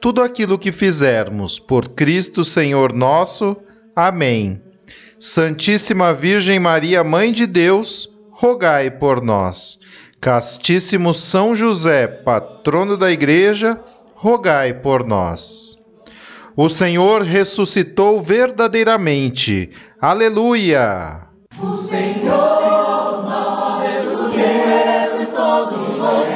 tudo aquilo que fizermos. Por Cristo Senhor nosso. Amém. Santíssima Virgem Maria, Mãe de Deus, rogai por nós. Castíssimo São José, patrono da Igreja, rogai por nós. O Senhor ressuscitou verdadeiramente. Aleluia! O Senhor nosso Deus que merece todo louvor.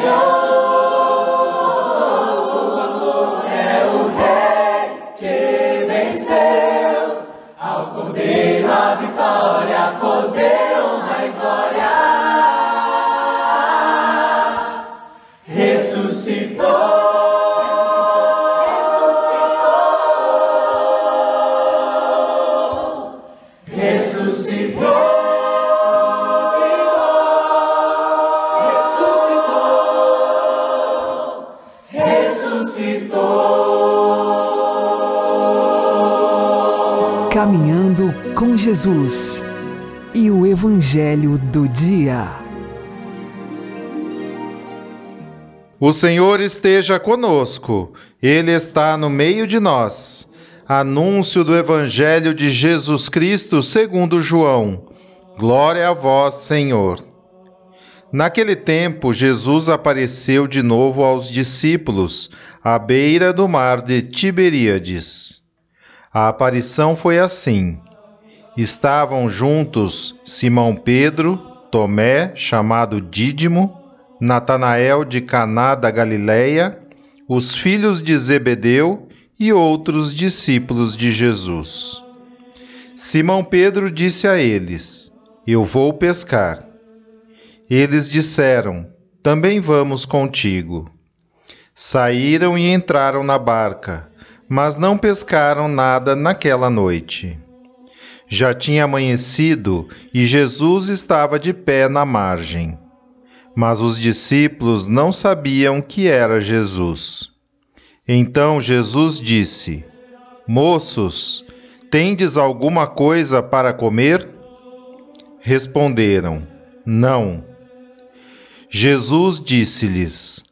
Jesus e o Evangelho do Dia. O Senhor esteja conosco, Ele está no meio de nós. Anúncio do Evangelho de Jesus Cristo segundo João. Glória a vós, Senhor. Naquele tempo, Jesus apareceu de novo aos discípulos, à beira do mar de Tiberíades. A aparição foi assim. Estavam juntos Simão Pedro, Tomé, chamado Dídimo, Natanael de Caná da Galileia, os filhos de Zebedeu e outros discípulos de Jesus. Simão Pedro disse a eles: Eu vou pescar. Eles disseram: Também vamos contigo. Saíram e entraram na barca, mas não pescaram nada naquela noite. Já tinha amanhecido e Jesus estava de pé na margem. Mas os discípulos não sabiam que era Jesus. Então Jesus disse: Moços, tendes alguma coisa para comer? Responderam: Não. Jesus disse-lhes: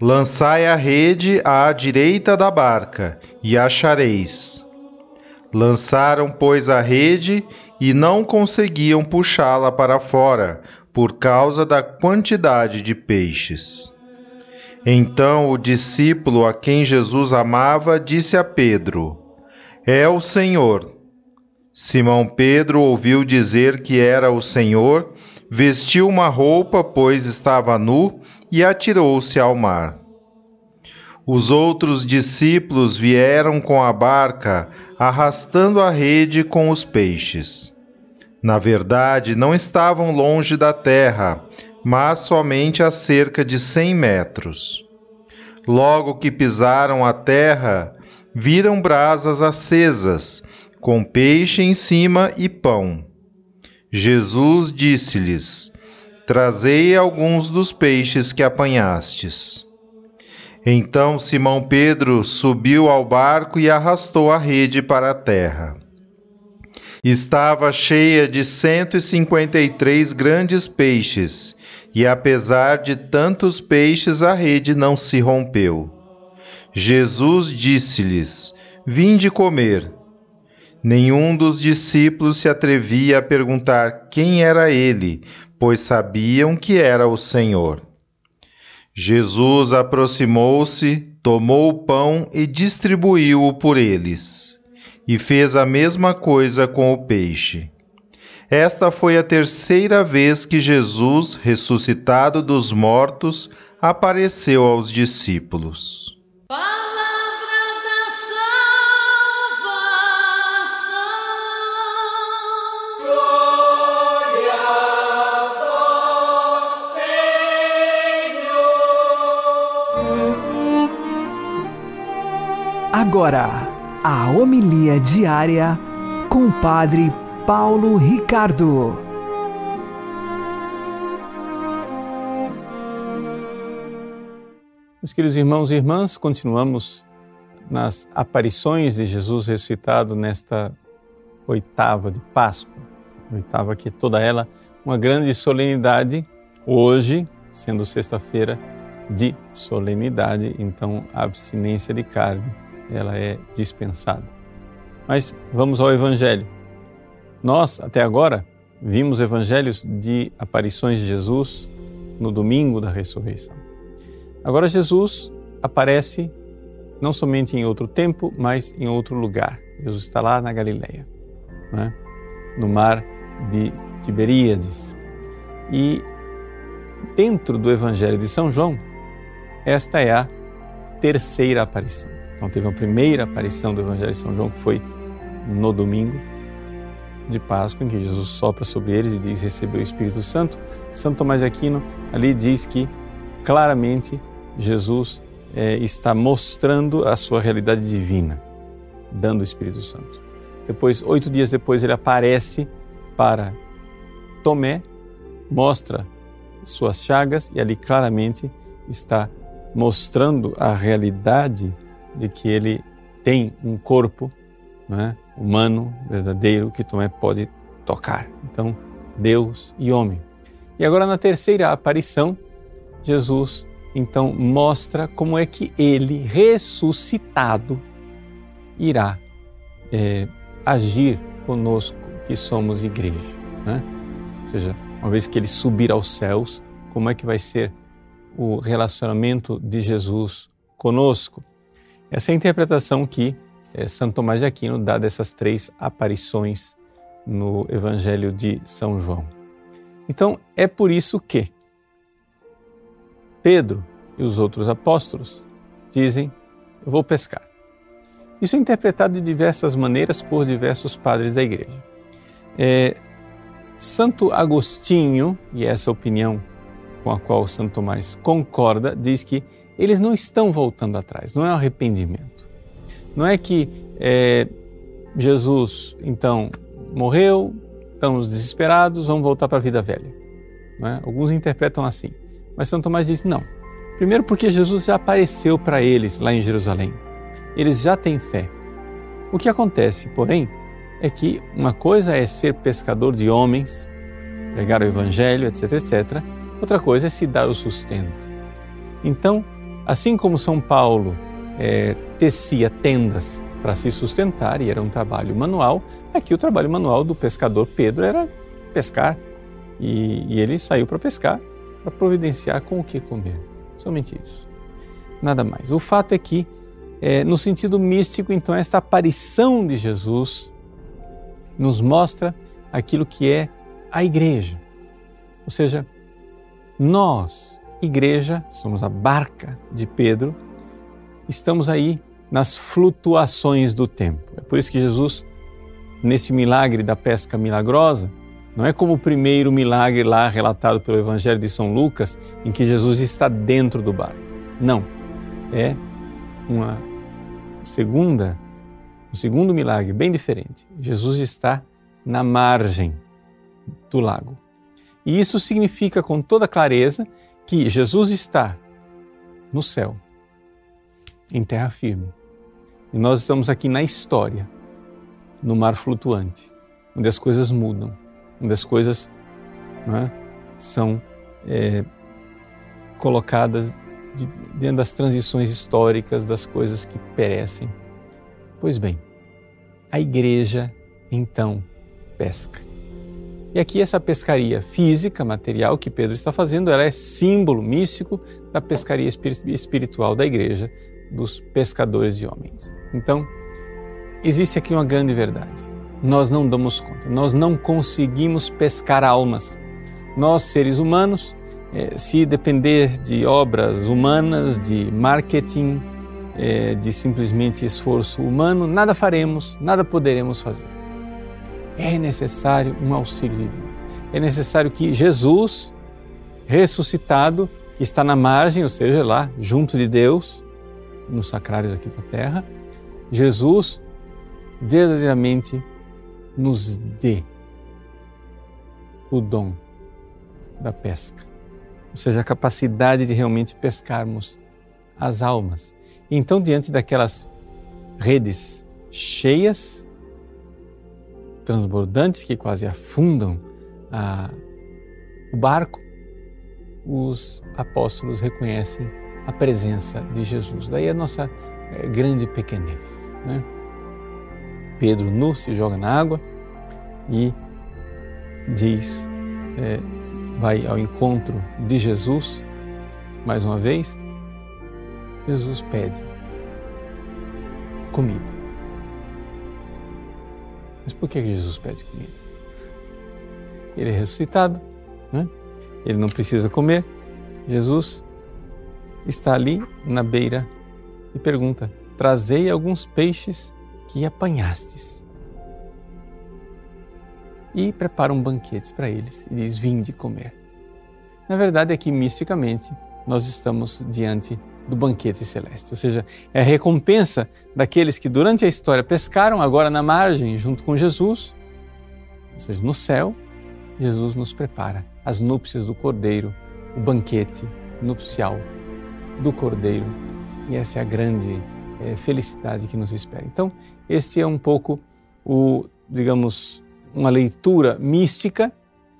Lançai a rede à direita da barca e achareis. Lançaram, pois, a rede e não conseguiam puxá-la para fora, por causa da quantidade de peixes. Então o discípulo a quem Jesus amava disse a Pedro: É o Senhor. Simão Pedro ouviu dizer que era o Senhor, vestiu uma roupa, pois estava nu, e atirou-se ao mar. Os outros discípulos vieram com a barca, arrastando a rede com os peixes. Na verdade, não estavam longe da terra, mas somente a cerca de cem metros. Logo que pisaram a terra, viram brasas acesas, com peixe em cima e pão. Jesus disse-lhes: Trazei alguns dos peixes que apanhastes. Então Simão Pedro subiu ao barco e arrastou a rede para a terra. Estava cheia de cento e cinquenta e três grandes peixes, e apesar de tantos peixes, a rede não se rompeu. Jesus disse-lhes: Vinde comer. Nenhum dos discípulos se atrevia a perguntar quem era ele, pois sabiam que era o Senhor. Jesus aproximou-se, tomou o pão e distribuiu-o por eles. e fez a mesma coisa com o peixe. Esta foi a terceira vez que Jesus, ressuscitado dos mortos, apareceu aos discípulos. Agora, a homilia diária com o Padre Paulo Ricardo. Meus queridos irmãos e irmãs, continuamos nas aparições de Jesus ressuscitado nesta oitava de Páscoa. Oitava que toda ela uma grande solenidade, hoje, sendo sexta-feira de solenidade, então abstinência de carne ela é dispensada. Mas vamos ao Evangelho. Nós, até agora, vimos evangelhos de aparições de Jesus no domingo da ressurreição. Agora, Jesus aparece não somente em outro tempo, mas em outro lugar. Jesus está lá na Galileia, né? no mar de Tiberíades. E dentro do Evangelho de São João, esta é a terceira aparição. Então teve a primeira aparição do Evangelho de São João, que foi no domingo de Páscoa, em que Jesus sopra sobre eles e diz: Recebeu o Espírito Santo. São Tomás de Aquino ali diz que claramente Jesus é, está mostrando a sua realidade divina, dando o Espírito Santo. Depois, oito dias depois, ele aparece para Tomé, mostra suas chagas e ali claramente está mostrando a realidade de que ele tem um corpo né, humano, verdadeiro, que Tomé pode tocar. Então, Deus e homem. E agora, na terceira aparição, Jesus então mostra como é que ele, ressuscitado, irá é, agir conosco, que somos igreja. Né? Ou seja, uma vez que ele subir aos céus, como é que vai ser o relacionamento de Jesus conosco? Essa é a interpretação que é, Santo Tomás de Aquino dá dessas três aparições no Evangelho de São João. Então, é por isso que Pedro e os outros apóstolos dizem: Eu vou pescar. Isso é interpretado de diversas maneiras por diversos padres da igreja. É, Santo Agostinho, e essa opinião com a qual Santo Tomás concorda, diz que eles não estão voltando atrás, não é arrependimento. Não é que é, Jesus, então, morreu, estamos desesperados, vamos voltar para a vida velha. É? Alguns interpretam assim. Mas São Tomás diz: não. Primeiro, porque Jesus já apareceu para eles lá em Jerusalém. Eles já têm fé. O que acontece, porém, é que uma coisa é ser pescador de homens, pregar o evangelho, etc, etc. Outra coisa é se dar o sustento. Então, Assim como São Paulo é, tecia tendas para se sustentar e era um trabalho manual, aqui o trabalho manual do pescador Pedro era pescar. E, e ele saiu para pescar, para providenciar com o que comer. Somente isso. Nada mais. O fato é que, é, no sentido místico, então, esta aparição de Jesus nos mostra aquilo que é a igreja. Ou seja, nós, igreja, somos a barca de Pedro, estamos aí nas flutuações do tempo. É por isso que Jesus, nesse milagre da pesca milagrosa, não é como o primeiro milagre lá relatado pelo Evangelho de São Lucas, em que Jesus está dentro do barco. Não. É uma segunda, um segundo milagre bem diferente. Jesus está na margem do lago. E isso significa com toda clareza que Jesus está no céu, em terra firme. E nós estamos aqui na história, no mar flutuante, onde as coisas mudam, onde as coisas é, são é, colocadas de, dentro das transições históricas, das coisas que perecem. Pois bem, a igreja então pesca. E aqui essa pescaria física, material que Pedro está fazendo, ela é símbolo místico da pescaria espiritual da igreja, dos pescadores de homens. Então, existe aqui uma grande verdade. Nós não damos conta, nós não conseguimos pescar almas. Nós, seres humanos, eh, se depender de obras humanas, de marketing, eh, de simplesmente esforço humano, nada faremos, nada poderemos fazer. É necessário um auxílio divino. É necessário que Jesus, ressuscitado, que está na margem, ou seja, lá junto de Deus, nos sacrários aqui da terra, Jesus verdadeiramente nos dê o dom da pesca, ou seja, a capacidade de realmente pescarmos as almas. Então, diante daquelas redes cheias, transbordantes que quase afundam a, o barco, os apóstolos reconhecem a presença de Jesus. Daí a nossa é, grande pequenez. Né? Pedro nu se joga na água e diz, é, vai ao encontro de Jesus, mais uma vez, Jesus pede comida. Mas por que Jesus pede comida? Ele é ressuscitado, né? ele não precisa comer. Jesus está ali na beira e pergunta: Trazei alguns peixes que apanhastes. E prepara um banquete para eles e diz: Vinde comer. Na verdade, aqui misticamente, nós estamos diante do banquete celeste, ou seja, é a recompensa daqueles que durante a história pescaram, agora na margem, junto com Jesus, ou seja, no céu, Jesus nos prepara as núpcias do Cordeiro, o banquete nupcial do Cordeiro. E essa é a grande é, felicidade que nos espera. Então, esse é um pouco o, digamos, uma leitura mística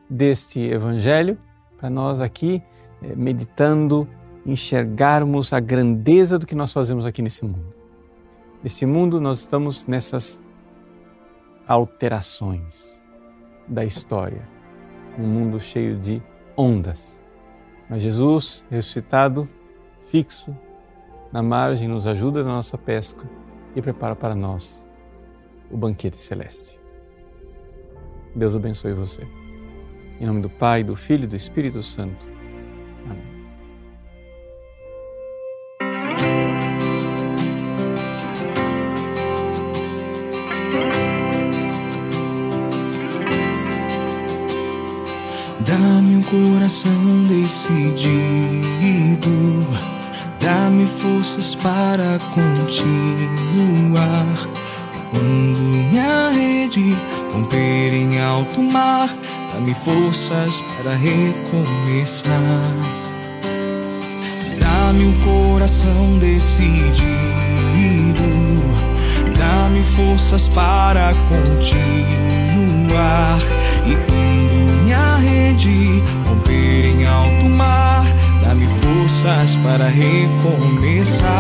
deste Evangelho para nós aqui é, meditando, enxergarmos a grandeza do que nós fazemos aqui nesse mundo. Nesse mundo nós estamos nessas alterações da história um mundo cheio de ondas. Mas Jesus, ressuscitado, fixo, na margem, nos ajuda na nossa pesca e prepara para nós o banquete celeste. Deus abençoe você. Em nome do Pai, do Filho e do Espírito Santo. Dá-me um coração decidido, dá-me forças para continuar. Quando minha rede romper em alto mar, dá-me forças para recomeçar. Dá-me um coração decidido, dá-me forças para continuar. E quando rede romper em alto mar, dá-me forças para recomeçar.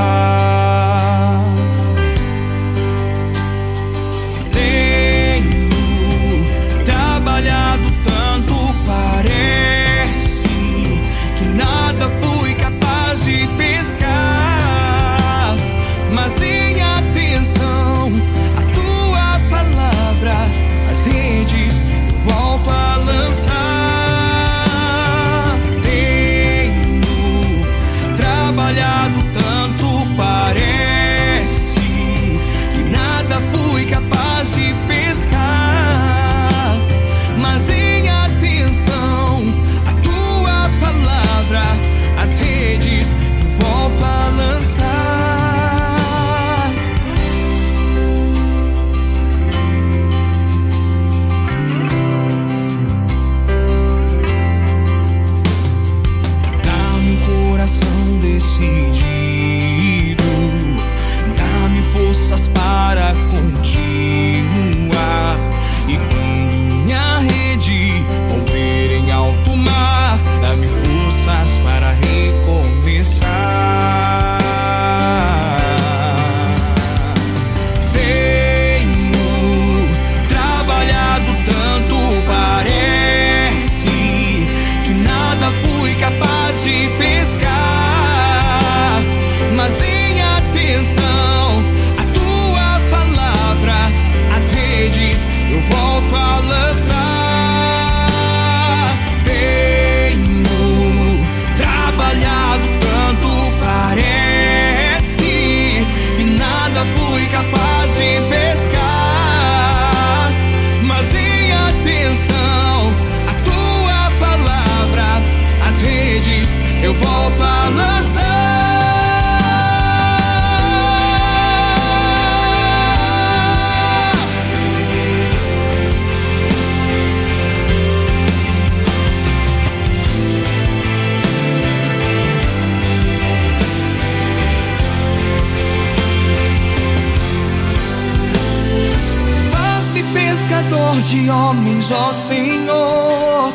Homens, ó Senhor.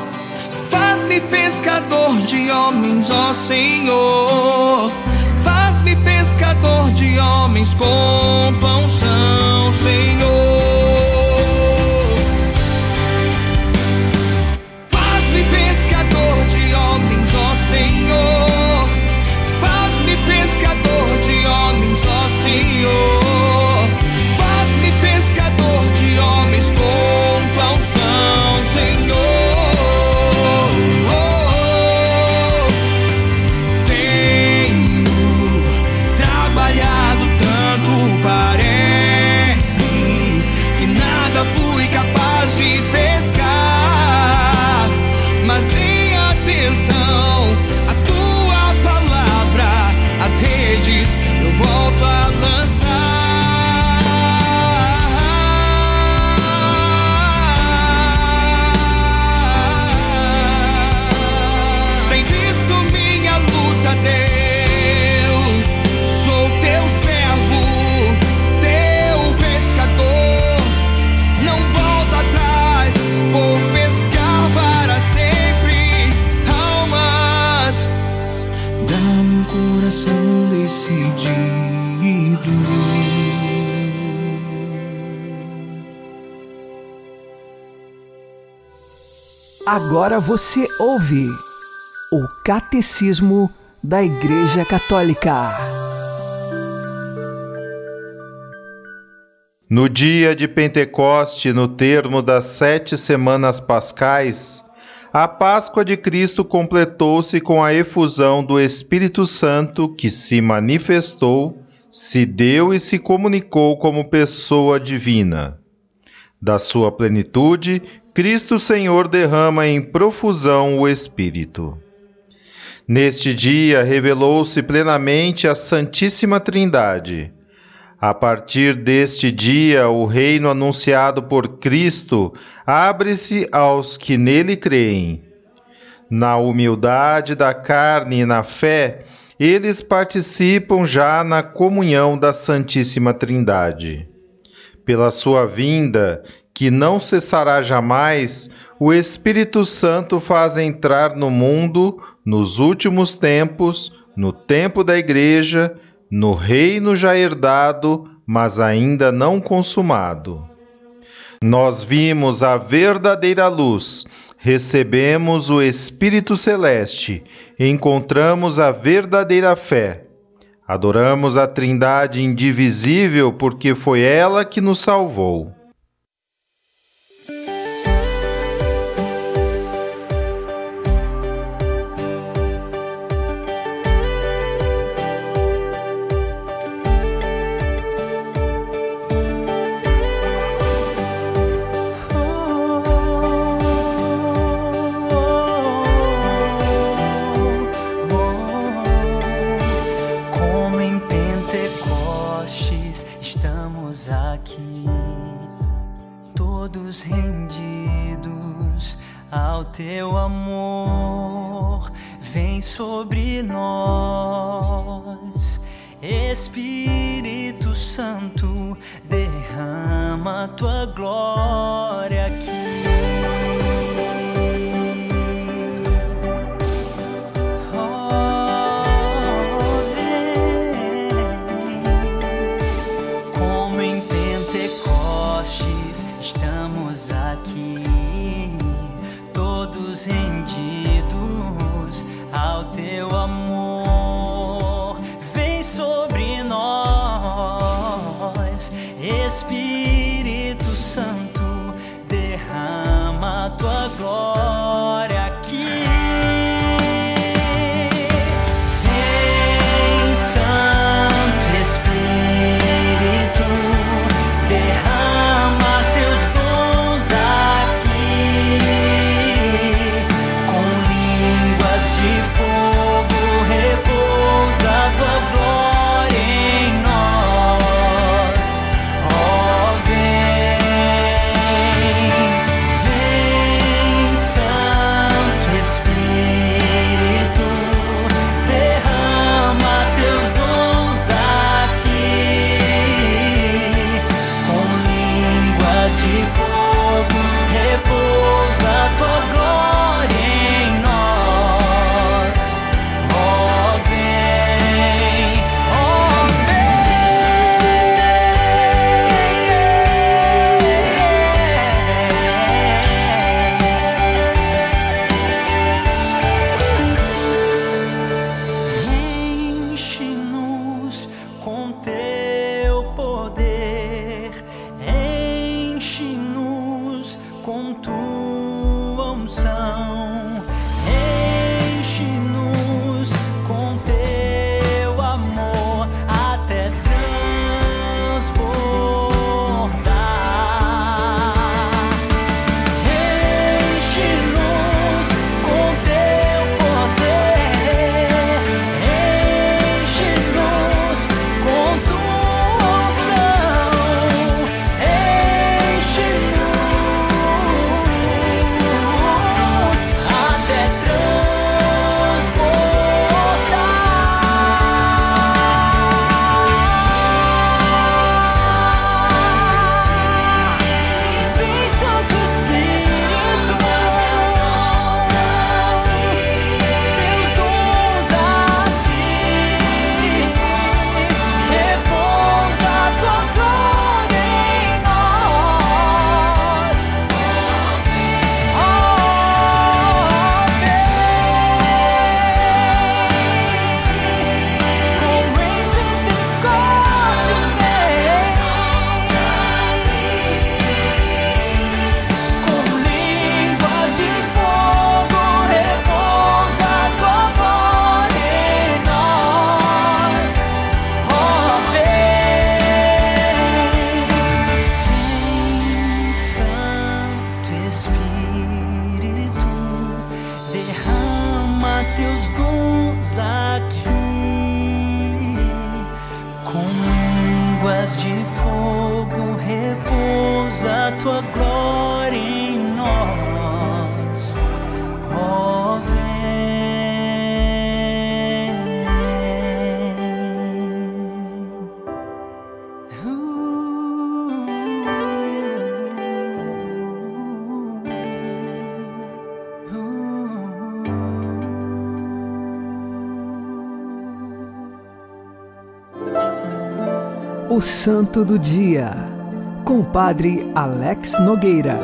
Faz-me pescador de homens, ó Senhor. Faz-me pescador de homens com pão são, Senhor. Agora você ouve o Catecismo da Igreja Católica. No dia de Pentecoste, no termo das sete semanas pascais, a Páscoa de Cristo completou-se com a efusão do Espírito Santo que se manifestou, se deu e se comunicou como pessoa divina. Da sua plenitude, Cristo Senhor derrama em profusão o Espírito. Neste dia revelou-se plenamente a Santíssima Trindade. A partir deste dia, o reino anunciado por Cristo abre-se aos que nele creem. Na humildade da carne e na fé, eles participam já na comunhão da Santíssima Trindade. Pela sua vinda que não cessará jamais, o Espírito Santo faz entrar no mundo, nos últimos tempos, no tempo da Igreja, no reino já herdado, mas ainda não consumado. Nós vimos a verdadeira luz, recebemos o Espírito Celeste, encontramos a verdadeira fé. Adoramos a Trindade indivisível porque foi ela que nos salvou. teu amor vem sobre nós. Espírito Santo, derrama tua glória aqui. De fogo repousa a tua glória Santo do Dia, com o Padre Alex Nogueira.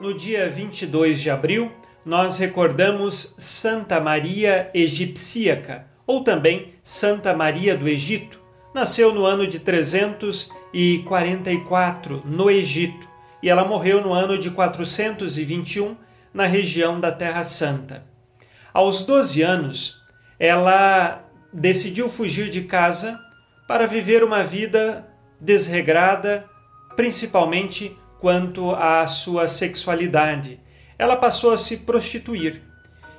No dia 22 de abril, nós recordamos Santa Maria Egipsíaca, ou também Santa Maria do Egito. Nasceu no ano de 344 no Egito e ela morreu no ano de 421 na região da Terra Santa. Aos 12 anos, ela decidiu fugir de casa para viver uma vida desregrada, principalmente quanto à sua sexualidade. Ela passou a se prostituir.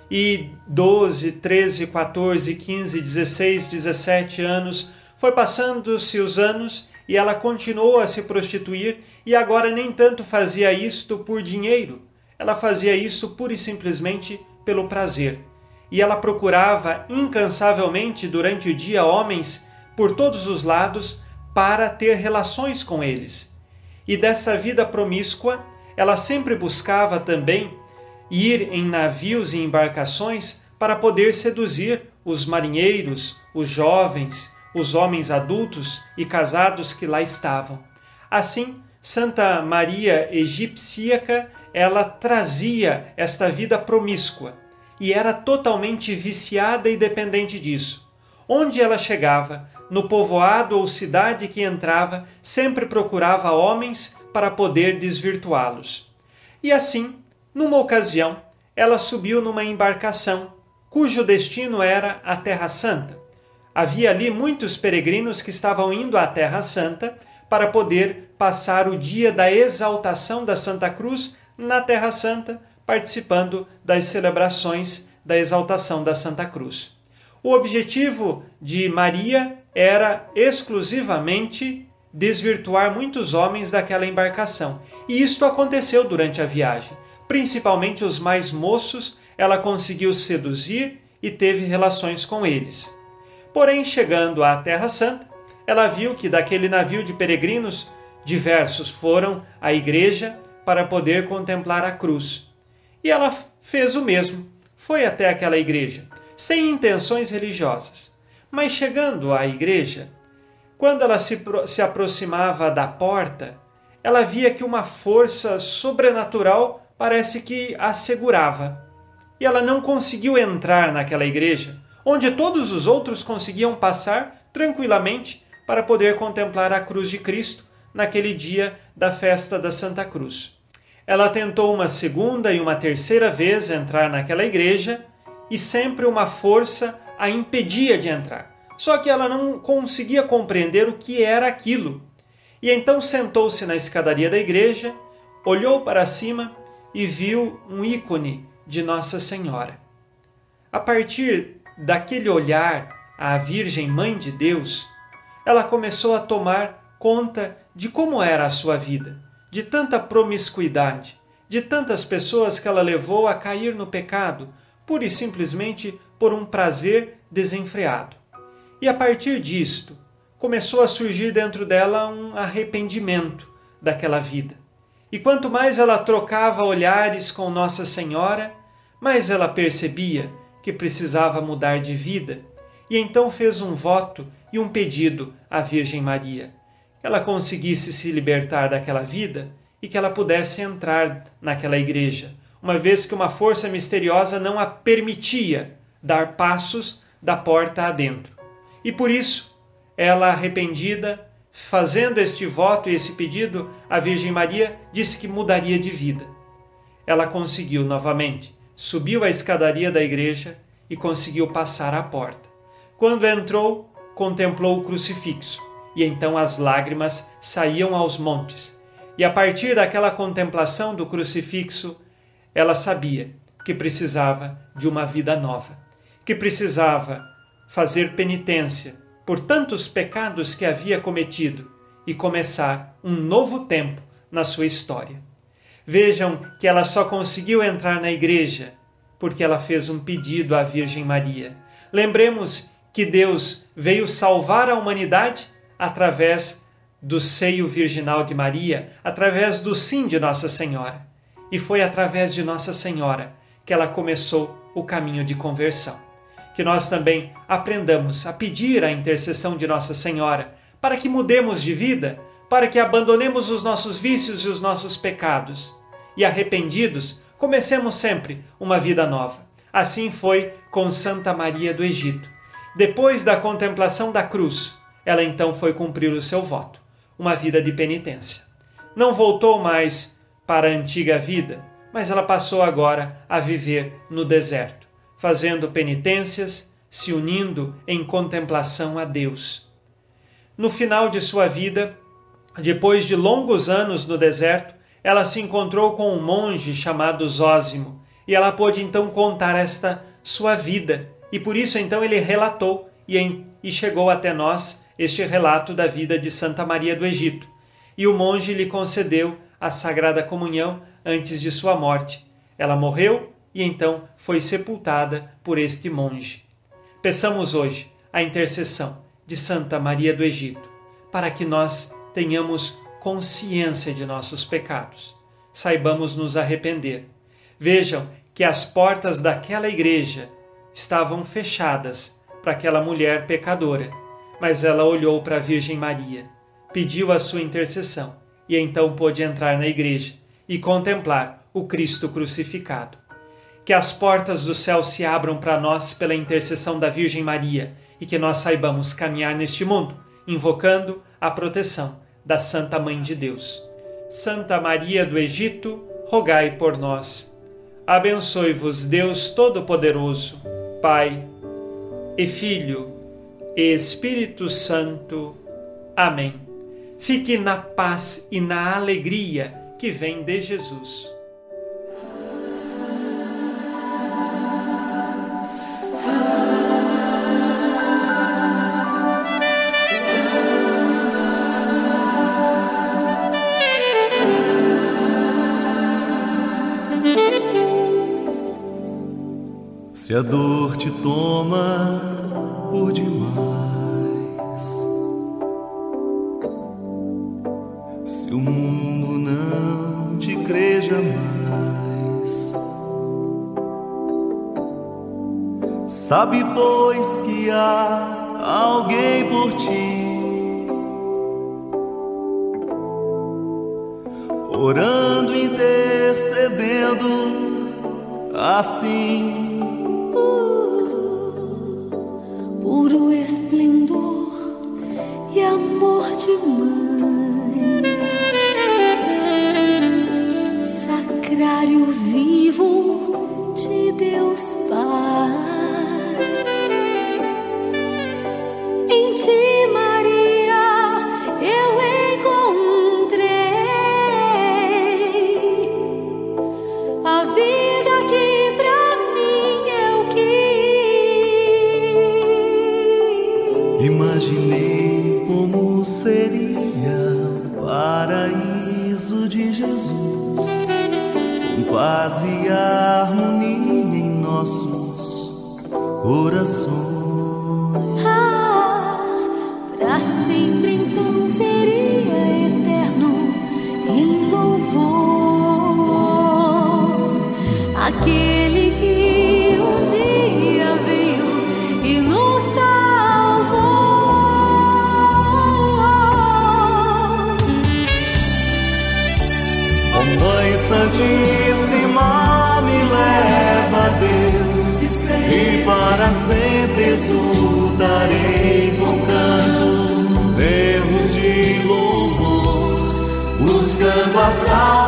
E 12, 13, 14, 15, 16, 17 anos foi passando-se os anos e ela continuou a se prostituir e agora nem tanto fazia isto por dinheiro. Ela fazia isso pura e simplesmente pelo prazer. E ela procurava incansavelmente durante o dia homens por todos os lados para ter relações com eles. E dessa vida promíscua, ela sempre buscava também ir em navios e embarcações para poder seduzir os marinheiros, os jovens, os homens adultos e casados que lá estavam. Assim, Santa Maria Egipsíaca, ela trazia esta vida promíscua e era totalmente viciada e dependente disso. Onde ela chegava, no povoado ou cidade que entrava, sempre procurava homens para poder desvirtuá-los. E assim, numa ocasião, ela subiu numa embarcação cujo destino era a Terra Santa. Havia ali muitos peregrinos que estavam indo à Terra Santa para poder passar o dia da exaltação da Santa Cruz na Terra Santa, participando das celebrações da exaltação da Santa Cruz. O objetivo de Maria era exclusivamente desvirtuar muitos homens daquela embarcação. E isto aconteceu durante a viagem. Principalmente os mais moços, ela conseguiu seduzir e teve relações com eles. Porém, chegando à Terra Santa, ela viu que daquele navio de peregrinos, diversos foram à igreja para poder contemplar a cruz. E ela fez o mesmo, foi até aquela igreja, sem intenções religiosas. Mas chegando à igreja, quando ela se, se aproximava da porta, ela via que uma força sobrenatural parece que a segurava. E ela não conseguiu entrar naquela igreja, onde todos os outros conseguiam passar tranquilamente para poder contemplar a cruz de Cristo naquele dia da festa da Santa Cruz. Ela tentou uma segunda e uma terceira vez entrar naquela igreja e sempre uma força a impedia de entrar. Só que ela não conseguia compreender o que era aquilo. E então sentou-se na escadaria da igreja, olhou para cima e viu um ícone de Nossa Senhora. A partir daquele olhar à Virgem Mãe de Deus, ela começou a tomar conta de como era a sua vida, de tanta promiscuidade, de tantas pessoas que ela levou a cair no pecado, pura e simplesmente por um prazer desenfreado. E a partir disto, começou a surgir dentro dela um arrependimento daquela vida. E quanto mais ela trocava olhares com Nossa Senhora, mais ela percebia que precisava mudar de vida, e então fez um voto e um pedido à Virgem Maria. Que ela conseguisse se libertar daquela vida e que ela pudesse entrar naquela igreja, uma vez que uma força misteriosa não a permitia dar passos da porta adentro. E por isso, ela arrependida, fazendo este voto e esse pedido, a Virgem Maria disse que mudaria de vida. Ela conseguiu novamente, subiu a escadaria da igreja e conseguiu passar à porta. Quando entrou, contemplou o crucifixo, e então as lágrimas saíam aos montes. E a partir daquela contemplação do crucifixo, ela sabia que precisava de uma vida nova, que precisava fazer penitência por tantos pecados que havia cometido e começar um novo tempo na sua história. Vejam que ela só conseguiu entrar na igreja porque ela fez um pedido à Virgem Maria. Lembremos que Deus veio salvar a humanidade através do seio virginal de Maria, através do sim de Nossa Senhora. E foi através de Nossa Senhora que ela começou o caminho de conversão. Que nós também aprendamos a pedir a intercessão de Nossa Senhora para que mudemos de vida, para que abandonemos os nossos vícios e os nossos pecados. E arrependidos, comecemos sempre uma vida nova. Assim foi com Santa Maria do Egito. Depois da contemplação da cruz, ela então foi cumprir o seu voto, uma vida de penitência. Não voltou mais para a antiga vida, mas ela passou agora a viver no deserto, fazendo penitências, se unindo em contemplação a Deus. No final de sua vida, depois de longos anos no deserto, ela se encontrou com um monge chamado Zósimo e ela pôde então contar esta sua vida. E por isso então ele relatou e, e chegou até nós este relato da vida de Santa Maria do Egito. E o monge lhe concedeu a Sagrada Comunhão antes de sua morte. Ela morreu e então foi sepultada por este monge. Peçamos hoje a intercessão de Santa Maria do Egito, para que nós tenhamos consciência de nossos pecados. Saibamos nos arrepender. Vejam que as portas daquela igreja estavam fechadas para aquela mulher pecadora, mas ela olhou para a Virgem Maria, pediu a sua intercessão e então pôde entrar na igreja e contemplar o Cristo crucificado. Que as portas do céu se abram para nós pela intercessão da Virgem Maria e que nós saibamos caminhar neste mundo, invocando a proteção da Santa Mãe de Deus. Santa Maria do Egito, rogai por nós. Abençoe-vos Deus Todo-Poderoso, Pai e Filho e Espírito Santo. Amém. Fique na paz e na alegria que vem de Jesus. Se a dor te toma por demais, sabe, pois, que há alguém por ti. Orando, intercedendo, assim com paz e harmonia em nossos corações. Ah, pra sempre então seria eterno em louvor aquele sempre exultarei com cantos, erros de louvor, buscando a salvação.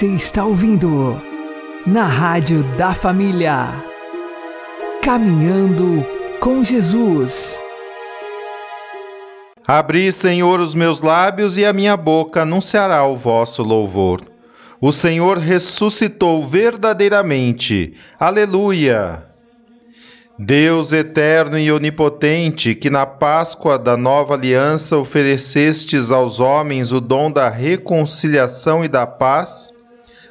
Você está ouvindo na Rádio da Família. Caminhando com Jesus. Abri, Senhor, os meus lábios e a minha boca anunciará o vosso louvor. O Senhor ressuscitou verdadeiramente. Aleluia! Deus eterno e onipotente, que na Páscoa da nova aliança oferecestes aos homens o dom da reconciliação e da paz,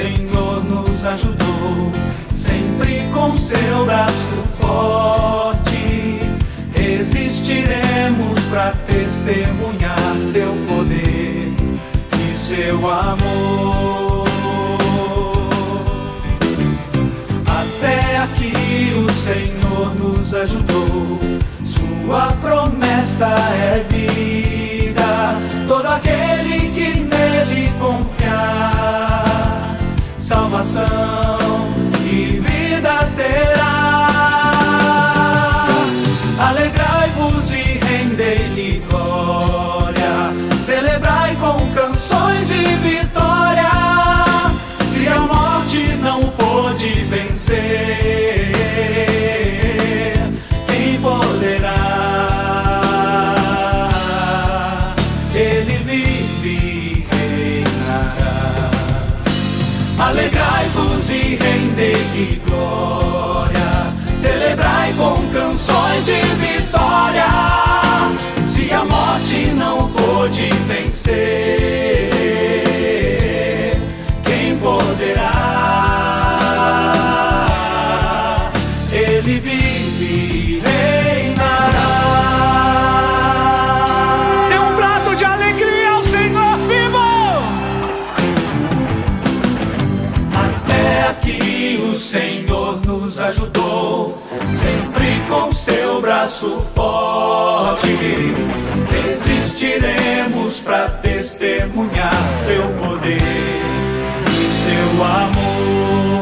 Senhor nos ajudou, sempre com seu braço forte. Resistiremos para testemunhar seu poder e seu amor. Até aqui o Senhor nos ajudou, sua promessa é vida. Todo aquele salvação e vida terá. Alegrai-vos e rendei-lhe glória, celebrai com canções de de vitória. Se a morte não pôde vencer, para testemunhar seu poder e seu amor.